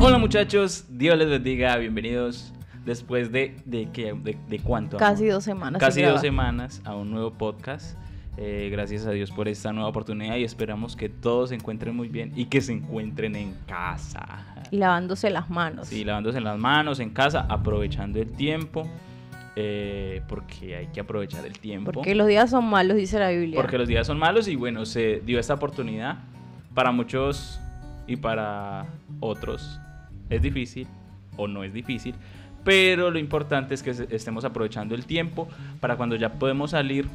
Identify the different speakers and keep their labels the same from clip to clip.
Speaker 1: Hola muchachos, Dios les bendiga, bienvenidos después de, de, qué- de, de cuánto. amor?
Speaker 2: Casi dos semanas.
Speaker 1: Casi dos semanas a un nuevo podcast. Eh, gracias a Dios por esta nueva oportunidad y esperamos que todos se encuentren muy bien y que se encuentren en casa.
Speaker 2: Y lavándose las manos.
Speaker 1: Sí, lavándose las manos en casa, aprovechando el tiempo, eh, porque hay que aprovechar el tiempo.
Speaker 2: Porque los días son malos, dice la Biblia.
Speaker 1: Porque los días son malos y bueno, se dio esta oportunidad. Para muchos y para otros es difícil o no es difícil, pero lo importante es que estemos aprovechando el tiempo para cuando ya podemos salir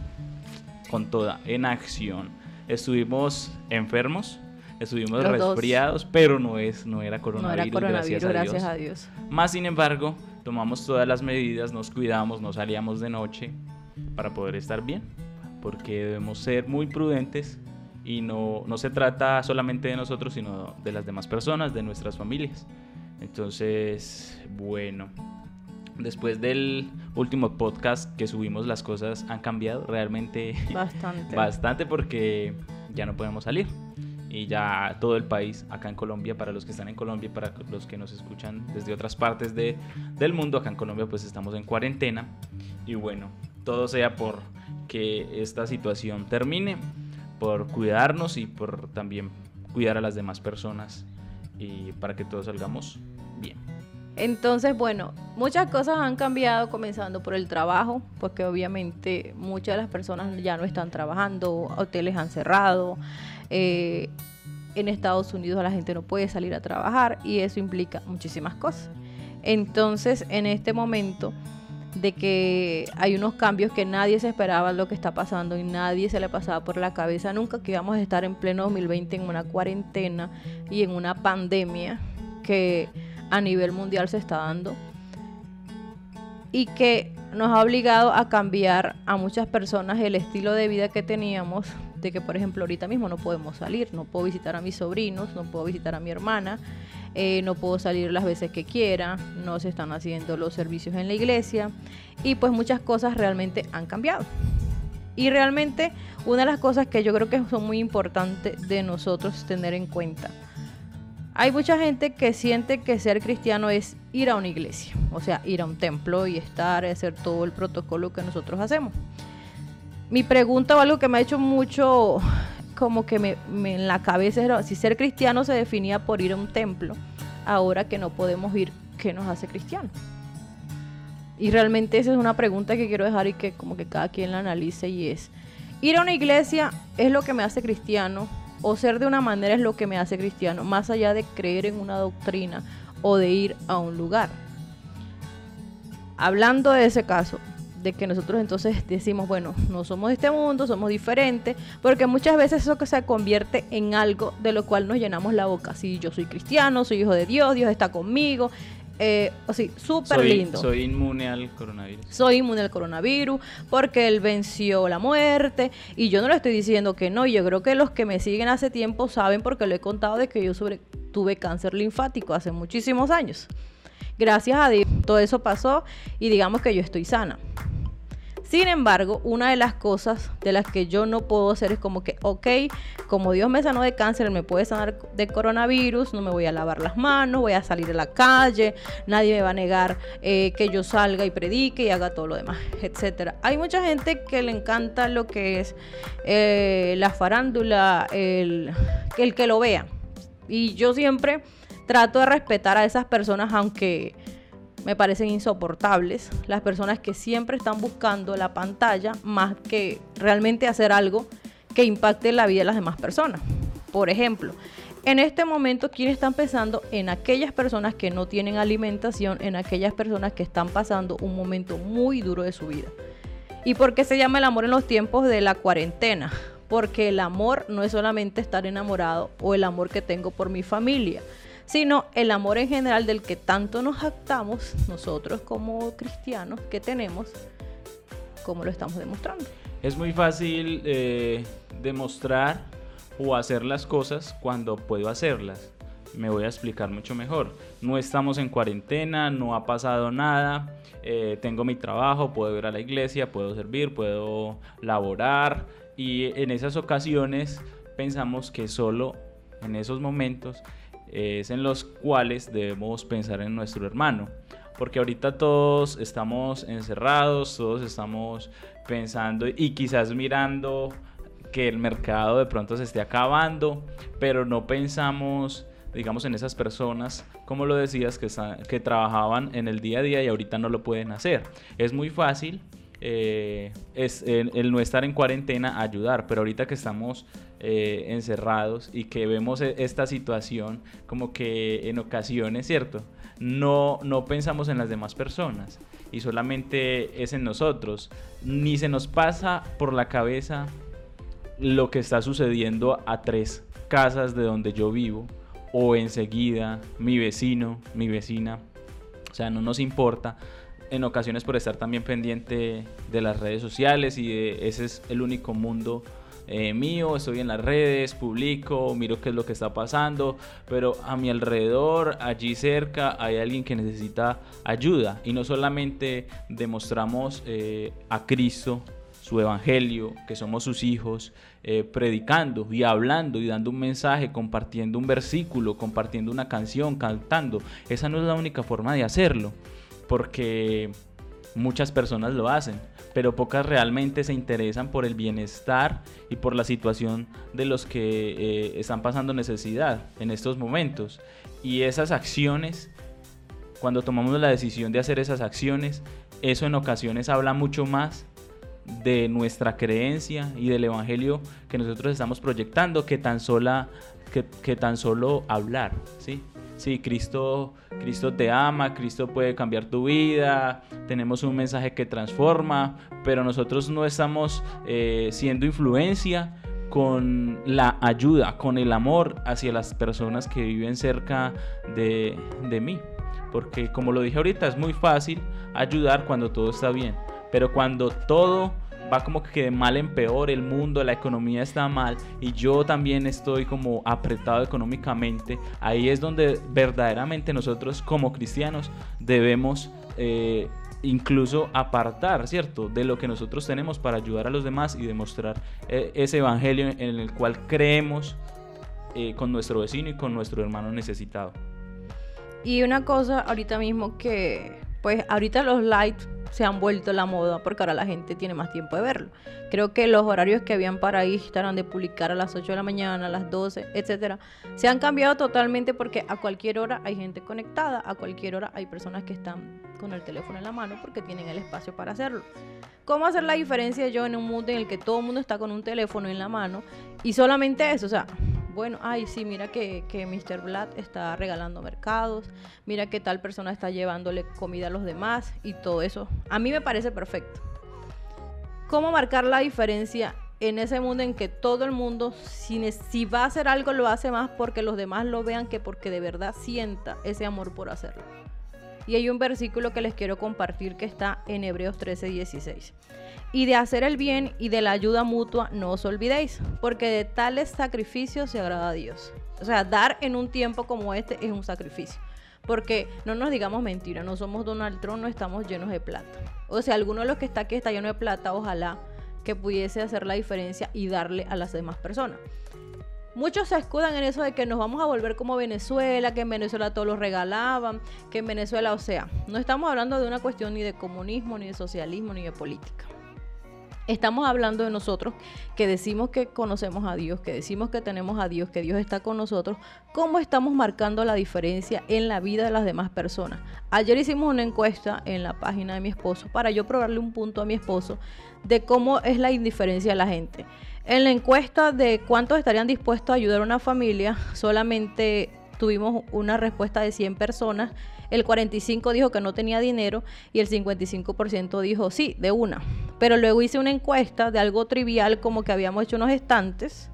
Speaker 1: con toda en acción. Estuvimos enfermos, estuvimos
Speaker 2: Los dos.
Speaker 1: resfriados, pero no es no era
Speaker 2: no
Speaker 1: coronavirus,
Speaker 2: era coronavirus,
Speaker 1: gracias a Dios. Más sin embargo, tomamos todas las medidas, nos cuidamos, no salíamos de noche para poder estar bien, porque debemos ser muy prudentes y no, no se trata solamente de nosotros, sino de las demás personas, de nuestras familias. Entonces, bueno, después del último podcast que subimos, las cosas han cambiado realmente
Speaker 2: Bastante.
Speaker 1: bastante porque ya no podemos salir. Y ya todo el país, acá en Colombia, para los que están en Colombia y para los que nos escuchan desde otras partes de, del mundo, acá en Colombia pues estamos en cuarentena. Y bueno, todo sea por que esta situación termine, por cuidarnos y por también cuidar a las demás personas y para que todos salgamos bien.
Speaker 2: Entonces, bueno, muchas cosas han cambiado comenzando por el trabajo, porque obviamente muchas de las personas ya no están trabajando, hoteles han cerrado, eh, en Estados Unidos la gente no puede salir a trabajar y eso implica muchísimas cosas. Entonces, en este momento de que hay unos cambios que nadie se esperaba lo que está pasando y nadie se le pasaba por la cabeza nunca que íbamos a estar en pleno 2020 en una cuarentena y en una pandemia que a nivel mundial se está dando y que nos ha obligado a cambiar a muchas personas el estilo de vida que teníamos, de que por ejemplo ahorita mismo no podemos salir, no puedo visitar a mis sobrinos, no puedo visitar a mi hermana, eh, no puedo salir las veces que quiera, no se están haciendo los servicios en la iglesia y pues muchas cosas realmente han cambiado. Y realmente una de las cosas que yo creo que son muy importantes de nosotros tener en cuenta hay mucha gente que siente que ser cristiano es ir a una iglesia, o sea, ir a un templo y estar, hacer todo el protocolo que nosotros hacemos. Mi pregunta o algo que me ha hecho mucho como que me, me en la cabeza era si ser cristiano se definía por ir a un templo, ahora que no podemos ir, ¿qué nos hace cristiano? Y realmente esa es una pregunta que quiero dejar y que como que cada quien la analice y es, ir a una iglesia es lo que me hace cristiano o ser de una manera es lo que me hace cristiano, más allá de creer en una doctrina o de ir a un lugar. Hablando de ese caso, de que nosotros entonces decimos, bueno, no somos de este mundo, somos diferentes, porque muchas veces eso que se convierte en algo de lo cual nos llenamos la boca. Si yo soy cristiano, soy hijo de Dios, Dios está conmigo, eh, o sí, súper lindo
Speaker 1: soy inmune al coronavirus.
Speaker 2: soy inmune al coronavirus porque él venció la muerte y yo no le estoy diciendo que no, yo creo que los que me siguen hace tiempo saben porque lo he contado de que yo sobre, tuve cáncer linfático hace muchísimos años. Gracias a Dios todo eso pasó y digamos que yo estoy sana. Sin embargo, una de las cosas de las que yo no puedo hacer es como que, ok, como Dios me sanó de cáncer, me puede sanar de coronavirus, no me voy a lavar las manos, voy a salir a la calle, nadie me va a negar eh, que yo salga y predique y haga todo lo demás, etcétera. Hay mucha gente que le encanta lo que es eh, la farándula, el que lo vea. Y yo siempre trato de respetar a esas personas, aunque me parecen insoportables. Las personas que siempre están buscando la pantalla más que realmente hacer algo que impacte la vida de las demás personas. Por ejemplo, en este momento, ¿quiénes están pensando en aquellas personas que no tienen alimentación, en aquellas personas que están pasando un momento muy duro de su vida? ¿Y por qué se llama el amor en los tiempos de la cuarentena? Porque el amor no es solamente estar enamorado o el amor que tengo por mi familia, sino el amor en general del que tanto nos jactamos nosotros como cristianos que tenemos, como lo estamos demostrando.
Speaker 1: Es muy fácil eh, demostrar o hacer las cosas cuando puedo hacerlas. Me voy a explicar mucho mejor. No estamos en cuarentena, no ha pasado nada, eh, tengo mi trabajo, puedo ir a la iglesia, puedo servir, puedo laborar y en esas ocasiones pensamos que solo en esos momentos es en los cuales debemos pensar en nuestro hermano. Porque ahorita todos estamos encerrados, todos estamos pensando y quizás mirando que el mercado de pronto se esté acabando, pero no pensamos, digamos, en esas personas, como lo decías, que, que trabajaban en el día a día y ahorita no lo pueden hacer. Es muy fácil eh, es el, no estar en cuarentena ayudar, pero ahorita que estamos eh, encerrados y que vemos e, esta situación como que en ocasiones, ¿cierto? No, no pensamos en las demás personas y solamente es en nosotros. Ni se nos pasa por la cabeza lo que está sucediendo a tres casas de donde yo vivo o enseguida mi vecino, mi vecina. O sea, no nos importa en ocasiones por estar también pendiente de las redes sociales y ese es el único mundo eh, mío, estoy en las redes, publico, miro qué es lo que está pasando, pero a mi alrededor, allí cerca, hay alguien que necesita ayuda y no solamente demostramos eh, a Cristo su evangelio, que somos sus hijos, eh, predicando y hablando y dando un mensaje, compartiendo un versículo, compartiendo una canción, cantando. Esa no es la única forma de hacerlo porque muchas personas lo hacen, pero pocas realmente se interesan por el bienestar y por la situación de los que eh, están pasando necesidad en estos momentos. Y esas acciones, cuando tomamos la decisión de hacer esas acciones, eso en ocasiones habla mucho más de nuestra creencia y del evangelio que nosotros estamos proyectando que tan sola que, que tan solo hablar, ¿sí? Sí, Cristo, Cristo te ama, Cristo puede cambiar tu vida, tenemos un mensaje que transforma, pero nosotros no estamos eh, siendo influencia con la ayuda, con el amor hacia las personas que viven cerca de, de mí. Porque como lo dije ahorita, es muy fácil ayudar cuando todo está bien, pero cuando todo va como que de mal en peor, el mundo, la economía está mal y yo también estoy como apretado económicamente, ahí es donde verdaderamente nosotros como cristianos debemos eh, incluso apartar, ¿cierto?, de lo que nosotros tenemos para ayudar a los demás y demostrar eh, ese evangelio en el cual creemos eh, con nuestro vecino y con nuestro hermano necesitado.
Speaker 2: Y una cosa ahorita mismo que, pues ahorita los lights se han vuelto la moda porque ahora la gente tiene más tiempo de verlo. Creo que los horarios que habían para Instagram de publicar a las 8 de la mañana, a las 12, etcétera, se han cambiado totalmente porque a cualquier hora hay gente conectada, a cualquier hora hay personas que están con el teléfono en la mano porque tienen el espacio para hacerlo. ¿Cómo hacer la diferencia yo en un mundo en el que todo el mundo está con un teléfono en la mano y solamente eso? O sea, bueno, ay, sí, mira que, que Mr. Blatt está regalando mercados, mira que tal persona está llevándole comida a los demás y todo eso. A mí me parece perfecto. ¿Cómo marcar la diferencia en ese mundo en que todo el mundo, si, si va a hacer algo, lo hace más porque los demás lo vean que porque de verdad sienta ese amor por hacerlo? Y hay un versículo que les quiero compartir que está en Hebreos 13, 16 y de hacer el bien y de la ayuda mutua no os olvidéis, porque de tales sacrificios se agrada a Dios. O sea, dar en un tiempo como este es un sacrificio. Porque no nos digamos mentira, no somos Donald Trump, no estamos llenos de plata. O sea, alguno de los que está aquí está lleno de plata, ojalá que pudiese hacer la diferencia y darle a las demás personas. Muchos se escudan en eso de que nos vamos a volver como Venezuela, que en Venezuela todos los regalaban, que en Venezuela, o sea, no estamos hablando de una cuestión ni de comunismo, ni de socialismo, ni de política. Estamos hablando de nosotros que decimos que conocemos a Dios, que decimos que tenemos a Dios, que Dios está con nosotros. ¿Cómo estamos marcando la diferencia en la vida de las demás personas? Ayer hicimos una encuesta en la página de mi esposo para yo probarle un punto a mi esposo de cómo es la indiferencia de la gente. En la encuesta de cuántos estarían dispuestos a ayudar a una familia, solamente tuvimos una respuesta de 100 personas, el 45 dijo que no tenía dinero y el 55% dijo sí, de una. Pero luego hice una encuesta de algo trivial como que habíamos hecho unos estantes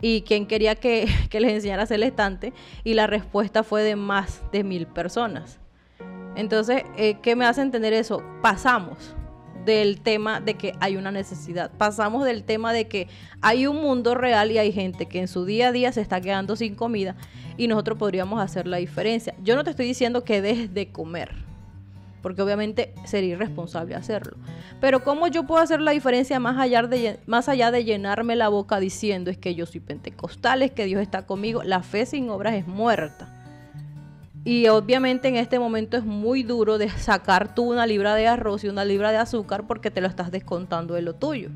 Speaker 2: y quién quería que, les enseñara a hacer el estante y la respuesta fue de más de mil personas. Entonces, eh, ¿qué me hace entender eso? Pasamos del tema de que hay una necesidad. Pasamos del tema de que hay un mundo real y hay gente que en su día a día se está quedando sin comida y nosotros podríamos hacer la diferencia. Yo no te estoy diciendo que dejes de comer, porque obviamente sería irresponsable hacerlo. Pero ¿cómo yo puedo hacer la diferencia más allá de, más allá de llenarme la boca diciendo es que yo soy pentecostal, es que Dios está conmigo? La fe sin obras es muerta. Y obviamente en este momento es muy duro de sacar tú una libra de arroz y una libra de azúcar porque te lo estás descontando de lo tuyo.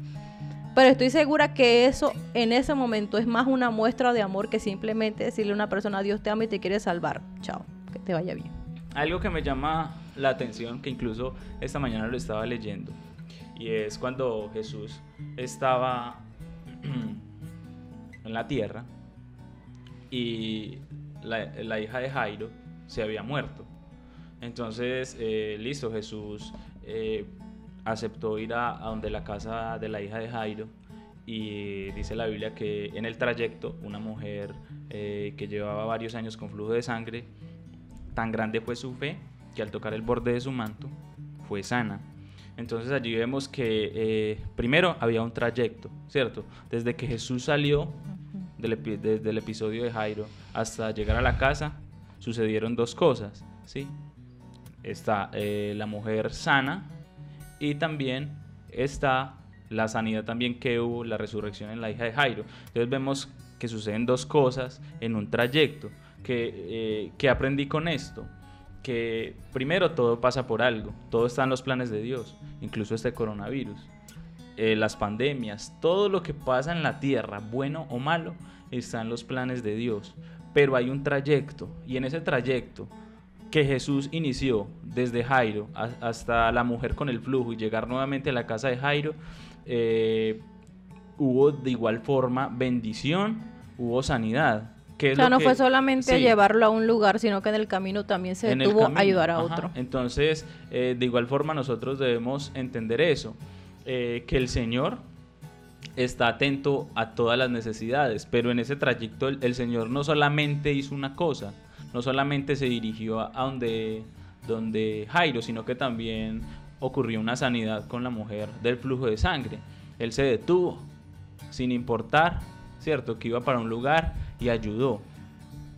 Speaker 2: Pero estoy segura que eso en ese momento es más una muestra de amor que simplemente decirle a una persona Dios te ama y te quiere salvar. Chao, que te vaya bien.
Speaker 1: Algo que me llama la atención, que incluso esta mañana lo estaba leyendo, y es cuando Jesús estaba en la tierra y la hija de Jairo se había muerto. Entonces, eh, listo, Jesús eh, aceptó ir a, donde la casa de la hija de Jairo y dice la Biblia que en el trayecto una mujer eh, que llevaba varios años con flujo de sangre, tan grande fue su fe que al tocar el borde de su manto fue sana. Entonces allí vemos que primero había un trayecto, ¿cierto? Desde que Jesús salió desde el episodio de Jairo hasta llegar a la casa, sucedieron dos cosas, ¿sí? Está eh, la mujer sana y también está la sanidad también que hubo, la resurrección en la hija de Jairo. Entonces vemos que suceden dos cosas en un trayecto. Que, eh, aprendí con esto? Que primero todo pasa por algo, todo está en los planes de Dios, incluso este coronavirus. Eh, las pandemias, todo lo que pasa en la tierra, bueno o malo, está en los planes de Dios pero hay un trayecto y en ese trayecto que Jesús inició desde Jairo hasta la mujer con el flujo y llegar nuevamente a la casa de Jairo, eh, hubo de igual forma bendición, hubo sanidad.
Speaker 2: Que o sea, no fue solamente llevarlo a un lugar, sino que en el camino también se detuvo a ayudar a otro.
Speaker 1: Entonces, eh, de igual forma nosotros debemos entender eso, eh, que el Señor está atento a todas las necesidades, pero en ese trayecto el, Señor no solamente hizo una cosa, no solamente se dirigió a, donde, donde Jairo, sino que también ocurrió una sanidad con la mujer del flujo de sangre. Él se detuvo, sin importar, ¿cierto? Que iba para un lugar y ayudó,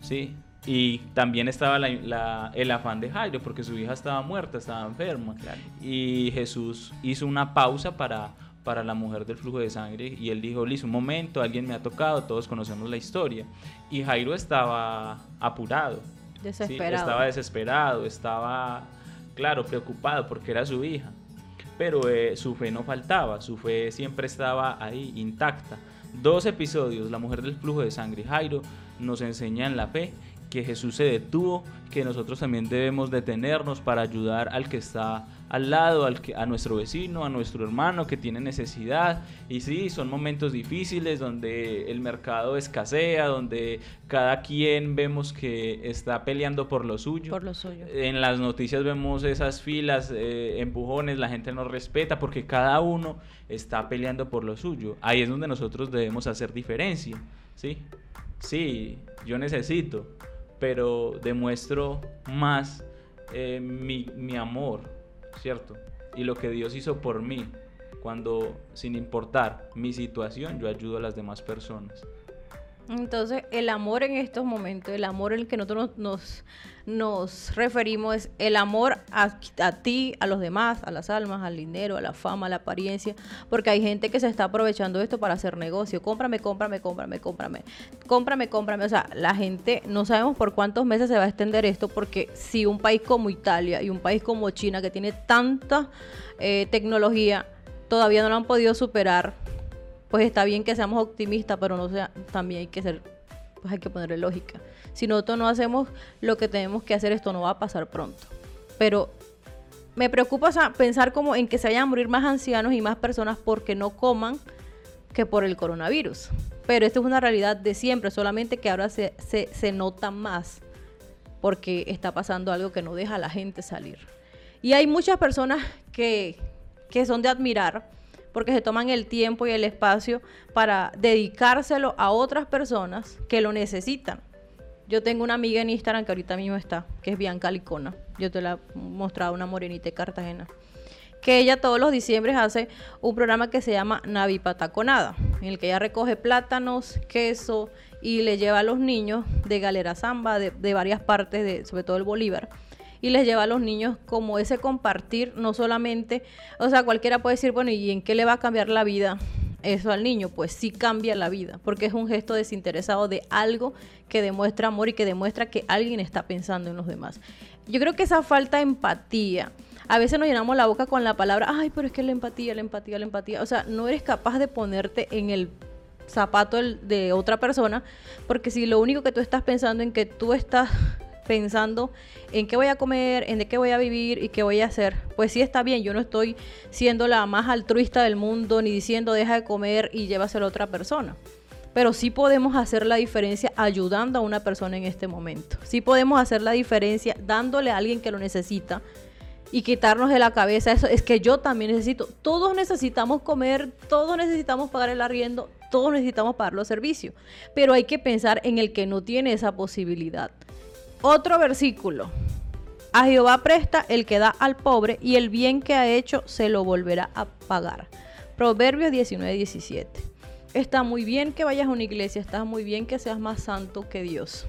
Speaker 1: ¿sí? Y también estaba el afán de Jairo, porque su hija estaba muerta, estaba enferma. Y Jesús hizo una pausa para para la mujer del flujo de sangre y él dijo, listo, un momento, alguien me ha tocado, todos conocemos la historia. Y Jairo estaba apurado.
Speaker 2: Desesperado.
Speaker 1: Estaba desesperado, estaba, claro, preocupado porque era su hija. Pero eh, su fe no faltaba, su fe siempre estaba ahí, intacta. Dos episodios, la mujer del flujo de sangre y Jairo, nos enseñan la fe que Jesús se detuvo, que nosotros también debemos detenernos para ayudar al que está al lado, al que, a nuestro vecino, a nuestro hermano que tiene necesidad. Y sí, son momentos difíciles donde el mercado escasea, donde cada quien vemos que está peleando por lo suyo.
Speaker 2: Por lo suyo.
Speaker 1: En las noticias vemos esas filas, eh, empujones, la gente no respeta porque cada uno está peleando por lo suyo. Ahí es donde nosotros debemos hacer diferencia, ¿sí? Sí, yo necesito, pero demuestro más eh, mi, mi amor, ¿cierto? Y lo que Dios hizo por mí, cuando sin importar mi situación, yo ayudo a las demás personas.
Speaker 2: Entonces, el amor en estos momentos, el amor en el que nosotros nos, nos referimos es el amor a, ti, a los demás, a las almas, al dinero, a la fama, a la apariencia, porque hay gente que se está aprovechando esto para hacer negocio. Cómprame, cómprame, cómprame, cómprame, cómprame, cómprame. O sea, la gente, no sabemos por cuántos meses se va a extender esto, porque si un país como Italia y un país como China, que tiene tanta eh, tecnología, todavía no lo han podido superar pues está bien que seamos optimistas, pero también hay que ser, pues ponerle lógica. Si nosotros no hacemos lo que tenemos que hacer, esto no va a pasar pronto. Pero me preocupa pensar como en que se vayan a morir más ancianos y más personas porque no coman que por el coronavirus. Pero esto es una realidad de siempre, solamente que ahora se, nota más porque está pasando algo que no deja a la gente salir. Y hay muchas personas que son de admirar porque se toman el tiempo y el espacio para dedicárselo a otras personas que lo necesitan. Yo tengo una amiga en Instagram que ahorita mismo está, que es Bianca Licona. Yo te la he mostrado, una morenita de Cartagena. que ella todos los diciembre hace un programa que se llama Navi Pataconada, en el que ella recoge plátanos, queso y le lleva a los niños de Galera Zamba, de, de varias partes, de, sobre todo el Bolívar y les lleva a los niños como ese compartir, no solamente, o sea, cualquiera puede decir, bueno, ¿y en qué le va a cambiar la vida eso al niño? Pues sí cambia la vida, porque es un gesto desinteresado de algo que demuestra amor y que demuestra que alguien está pensando en los demás. Yo creo que esa falta de empatía, a veces nos llenamos la boca con la palabra, ay, pero es que la empatía, la empatía, la empatía, o sea, no eres capaz de ponerte en el zapato de otra persona, porque si lo único que tú estás pensando en que tú estás pensando en qué voy a comer, en de qué voy a vivir y qué voy a hacer. Pues sí está bien, yo no estoy siendo la más altruista del mundo ni diciendo deja de comer y llévaselo a otra persona. Pero sí podemos hacer la diferencia ayudando a una persona en este momento. Sí podemos hacer la diferencia dándole a alguien que lo necesita y quitarnos de la cabeza eso. Es que yo también necesito. Todos necesitamos comer, todos necesitamos pagar el arriendo, todos necesitamos pagar los servicios. Pero hay que pensar en el que no tiene esa posibilidad. Otro versículo. A Jehová presta el que da al pobre y el bien que ha hecho se lo volverá a pagar. Proverbios 19, 17. Está muy bien que vayas a una iglesia, está muy bien que seas más santo que Dios.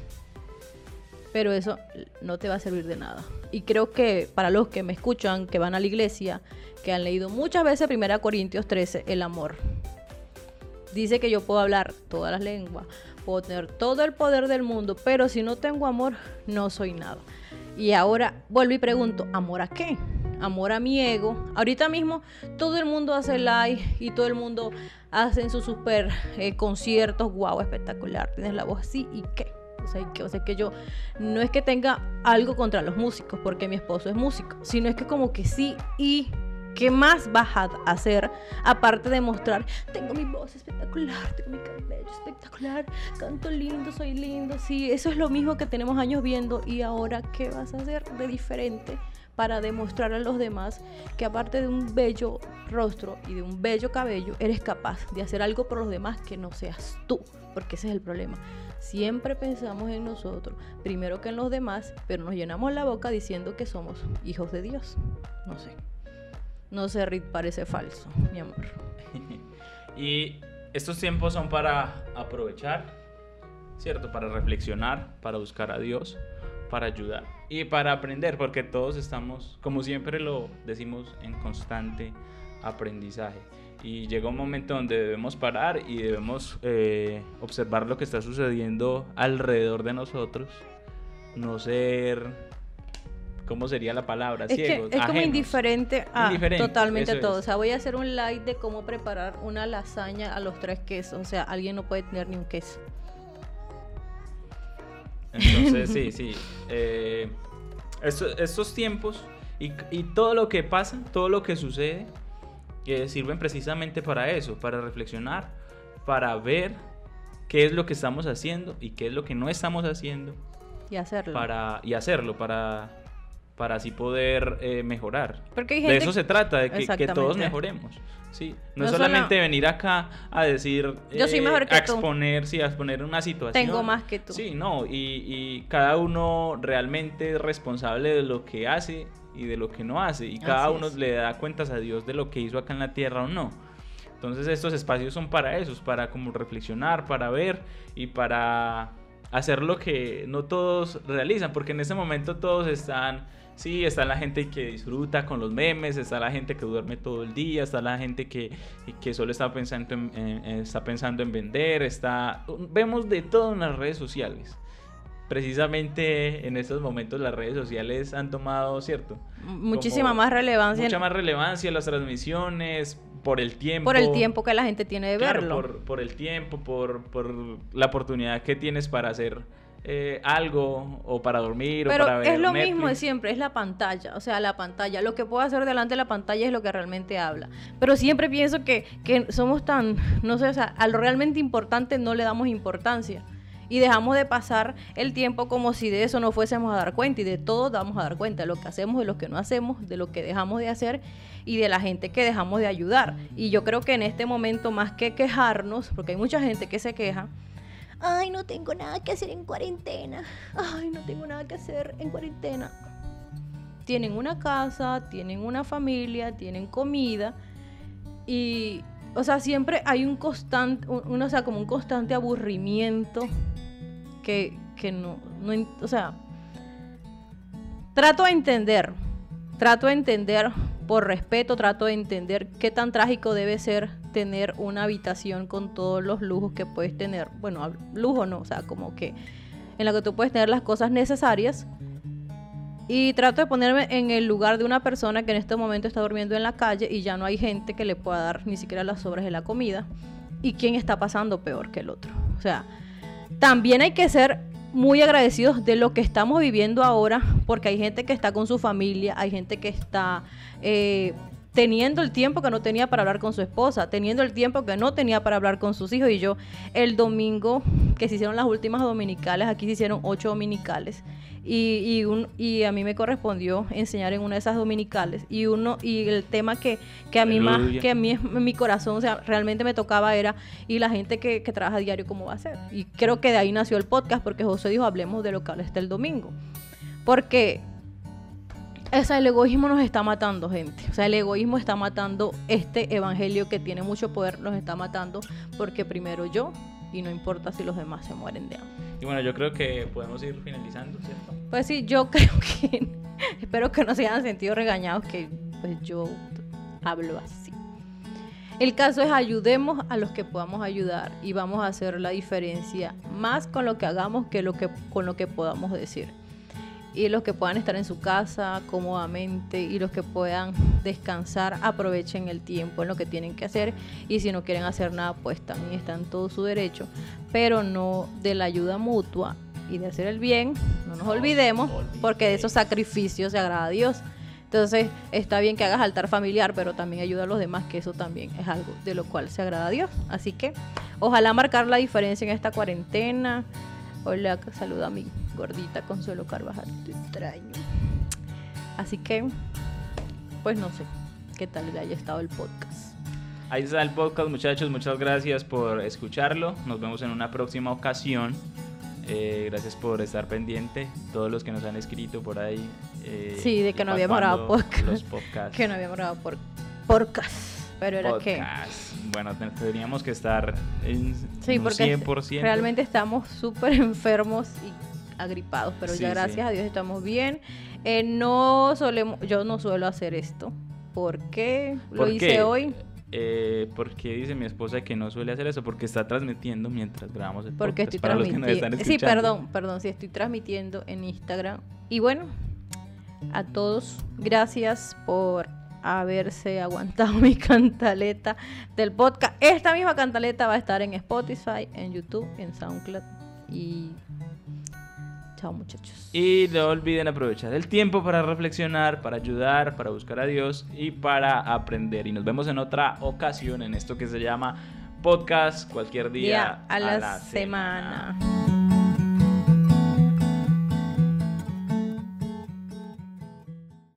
Speaker 2: Pero eso no te va a servir de nada. Y creo que para los que me escuchan, que van a la iglesia, que han leído muchas veces 1 Corintios 13, el amor. Dice que yo puedo hablar todas las lenguas, puedo tener todo el poder del mundo, pero si no tengo amor, no soy nada. Y ahora vuelvo y pregunto, ¿amor a qué? Amor a mi ego. Ahorita mismo todo el mundo hace live y todo el mundo hace sus super eh, conciertos, wow, espectacular. Tienes la voz así y qué. O sea, que, o sea, que yo no es que tenga algo contra los músicos, porque mi esposo es músico, sino es que como que sí y ¿Qué más vas a hacer aparte de mostrar, tengo mi voz espectacular, tengo mi cabello espectacular, canto lindo, soy lindo? Sí, eso es lo mismo que tenemos años viendo y ahora ¿qué vas a hacer de diferente? para demostrar a los demás que aparte de un bello rostro y de un bello cabello, eres capaz de hacer algo por los demás que no seas tú, porque ese es el problema. Siempre pensamos en nosotros, primero que en los demás, pero nos llenamos la boca diciendo que somos hijos de Dios. No sé. No sé, parece falso, mi amor.
Speaker 1: y estos tiempos son para aprovechar, ¿cierto? Para reflexionar, para buscar a Dios, para ayudar y para aprender, porque todos estamos, como siempre lo decimos, en constante aprendizaje. Y llega un momento donde debemos parar y debemos eh, observar lo que está sucediendo alrededor de nosotros, no ser ¿cómo sería la palabra?
Speaker 2: Es, Ciegos, es como indiferente a totalmente todo. O sea, voy a hacer un live de cómo preparar una lasaña a los tres quesos. O sea, alguien no puede tener ni un queso.
Speaker 1: Entonces, sí, sí. Eh, estos, tiempos y, todo lo que pasa, todo lo que sucede, que sirven precisamente para eso, para reflexionar, para ver qué es lo que estamos haciendo y qué es lo que no estamos haciendo.
Speaker 2: Y hacerlo.
Speaker 1: Para, y hacerlo, para para así poder eh, mejorar. de eso se trata, de que, todos mejoremos. Sí, no, es solamente venir acá a decir,
Speaker 2: yo soy mejor que
Speaker 1: a exponer, sí, a exponer una situación.
Speaker 2: Tengo más que tú.
Speaker 1: Sí, no, y, cada uno realmente es responsable de lo que hace y de lo que no hace, y cada uno le da cuentas a Dios de lo que hizo acá en la tierra o no. Entonces estos espacios son para eso, para como reflexionar, para ver y para hacer lo que no todos realizan, porque en ese momento todos están Sí, está la gente que disfruta con los memes, está la gente que duerme todo el día, está la gente que, que solo está pensando en, está pensando en vender, está... Vemos de todo en las redes sociales. Precisamente en estos momentos las redes sociales han tomado, ¿cierto?
Speaker 2: Muchísima más relevancia.
Speaker 1: Mucha más relevancia las transmisiones, por el tiempo.
Speaker 2: Por el tiempo que la gente tiene de verlo.
Speaker 1: Por, por el tiempo, por, por la oportunidad que tienes para hacer eh, algo o para dormir
Speaker 2: Pero
Speaker 1: o para ver
Speaker 2: es lo mismo de siempre, es la pantalla, o sea, la pantalla, lo que puedo hacer delante de la pantalla es lo que realmente habla. Pero siempre pienso que, que somos tan, no sé, o sea, a lo realmente importante no le damos importancia y dejamos de pasar el tiempo como si de eso no fuésemos a dar cuenta y de todo damos a dar cuenta, de lo que hacemos, de lo que no hacemos, de lo que dejamos de hacer y de la gente que dejamos de ayudar. Y yo creo que en este momento más que quejarnos, porque hay mucha gente que se queja, ay, no tengo nada que hacer en cuarentena, ay, no tengo nada que hacer en cuarentena. tienen una casa, tienen una familia, tienen comida y, o sea, siempre hay un constante, un, o sea, como un constante aburrimiento que, que no, no, o sea, trato de entender, trato de entender por respeto, trato de entender qué tan trágico debe ser tener una habitación con todos los lujos que puedes tener. Bueno, lujo no, o sea, como que en la que tú puedes tener las cosas necesarias. Y trato de ponerme en el lugar de una persona que en este momento está durmiendo en la calle y ya no hay gente que le pueda dar ni siquiera las sobras de la comida. Y quién está pasando peor que el otro. O sea, también hay que ser muy agradecidos de lo que estamos viviendo ahora, porque hay gente que está con su familia, hay gente que está eh, teniendo el tiempo que no tenía para hablar con su esposa, teniendo el tiempo que no tenía para hablar con sus hijos. Y yo, el domingo que se hicieron las últimas dominicales, aquí se hicieron ocho dominicales. Y, un, y a mí me correspondió enseñar en una de esas dominicales. Y uno y el tema que, que a mí más, que a mí mi corazón, o sea, realmente me tocaba era, y la gente que, que trabaja diario, ¿cómo va a ser? Y creo que de ahí nació el podcast, porque José dijo, hablemos de lo que habla este el domingo. Porque o sea, el egoísmo nos está matando, gente. O sea, el egoísmo está matando este evangelio que tiene mucho poder, nos está matando porque primero yo y no importa si los demás se mueren de hambre.
Speaker 1: Y bueno, yo creo que podemos ir finalizando, ¿cierto?
Speaker 2: Pues sí, yo creo que espero que no se hayan sentido regañados que pues yo hablo así. El caso es ayudemos a los que podamos ayudar y vamos a hacer la diferencia más con lo que hagamos que, lo que con lo que podamos decir y los que puedan estar en su casa cómodamente y los que puedan descansar aprovechen el tiempo en lo que tienen que hacer. Y si no quieren hacer nada pues también está en todo su derecho. Pero no de la ayuda mutua y de hacer el bien no nos olvidemos porque de esos sacrificios se agrada a Dios. Entonces está bien que hagas altar familiar pero también ayuda a los demás que eso también es algo de lo cual se agrada a Dios. Así que ojalá marcar la diferencia en esta cuarentena. Hola saluda a mí gordita Consuelo Carvajal, te extraño. Así que, pues no sé qué tal le haya estado el podcast.
Speaker 1: Ahí está el podcast, muchachos. Muchas gracias por escucharlo. Nos vemos en una próxima ocasión. Eh, gracias por estar pendiente. Todos los que nos han escrito por ahí.
Speaker 2: Eh, sí, de que no habíamos grabado podcast. Que no habíamos grabado por podcast. Pero era que.
Speaker 1: Bueno, teníamos que estar en sí, porque 100%.
Speaker 2: Realmente estamos súper enfermos y agripados, pero ya gracias a Dios estamos bien. Eh, no solemos, yo no suelo hacer esto. ¿Por qué? Lo hice hoy.
Speaker 1: Eh, porque dice mi esposa que no suele hacer eso porque está transmitiendo mientras grabamos el
Speaker 2: porque podcast. Estoy transmitiendo. Sí, perdón, perdón, sí estoy transmitiendo en Instagram. Y bueno, a todos, gracias por haberse aguantado mi cantaleta del podcast. Esta misma cantaleta va a estar en Spotify, en YouTube, en SoundCloud y Chao muchachos.
Speaker 1: Y no olviden aprovechar el tiempo para reflexionar, para ayudar, para buscar a Dios y para aprender. Y nos vemos en otra ocasión en esto que se llama podcast cualquier día,
Speaker 2: a, la, semana.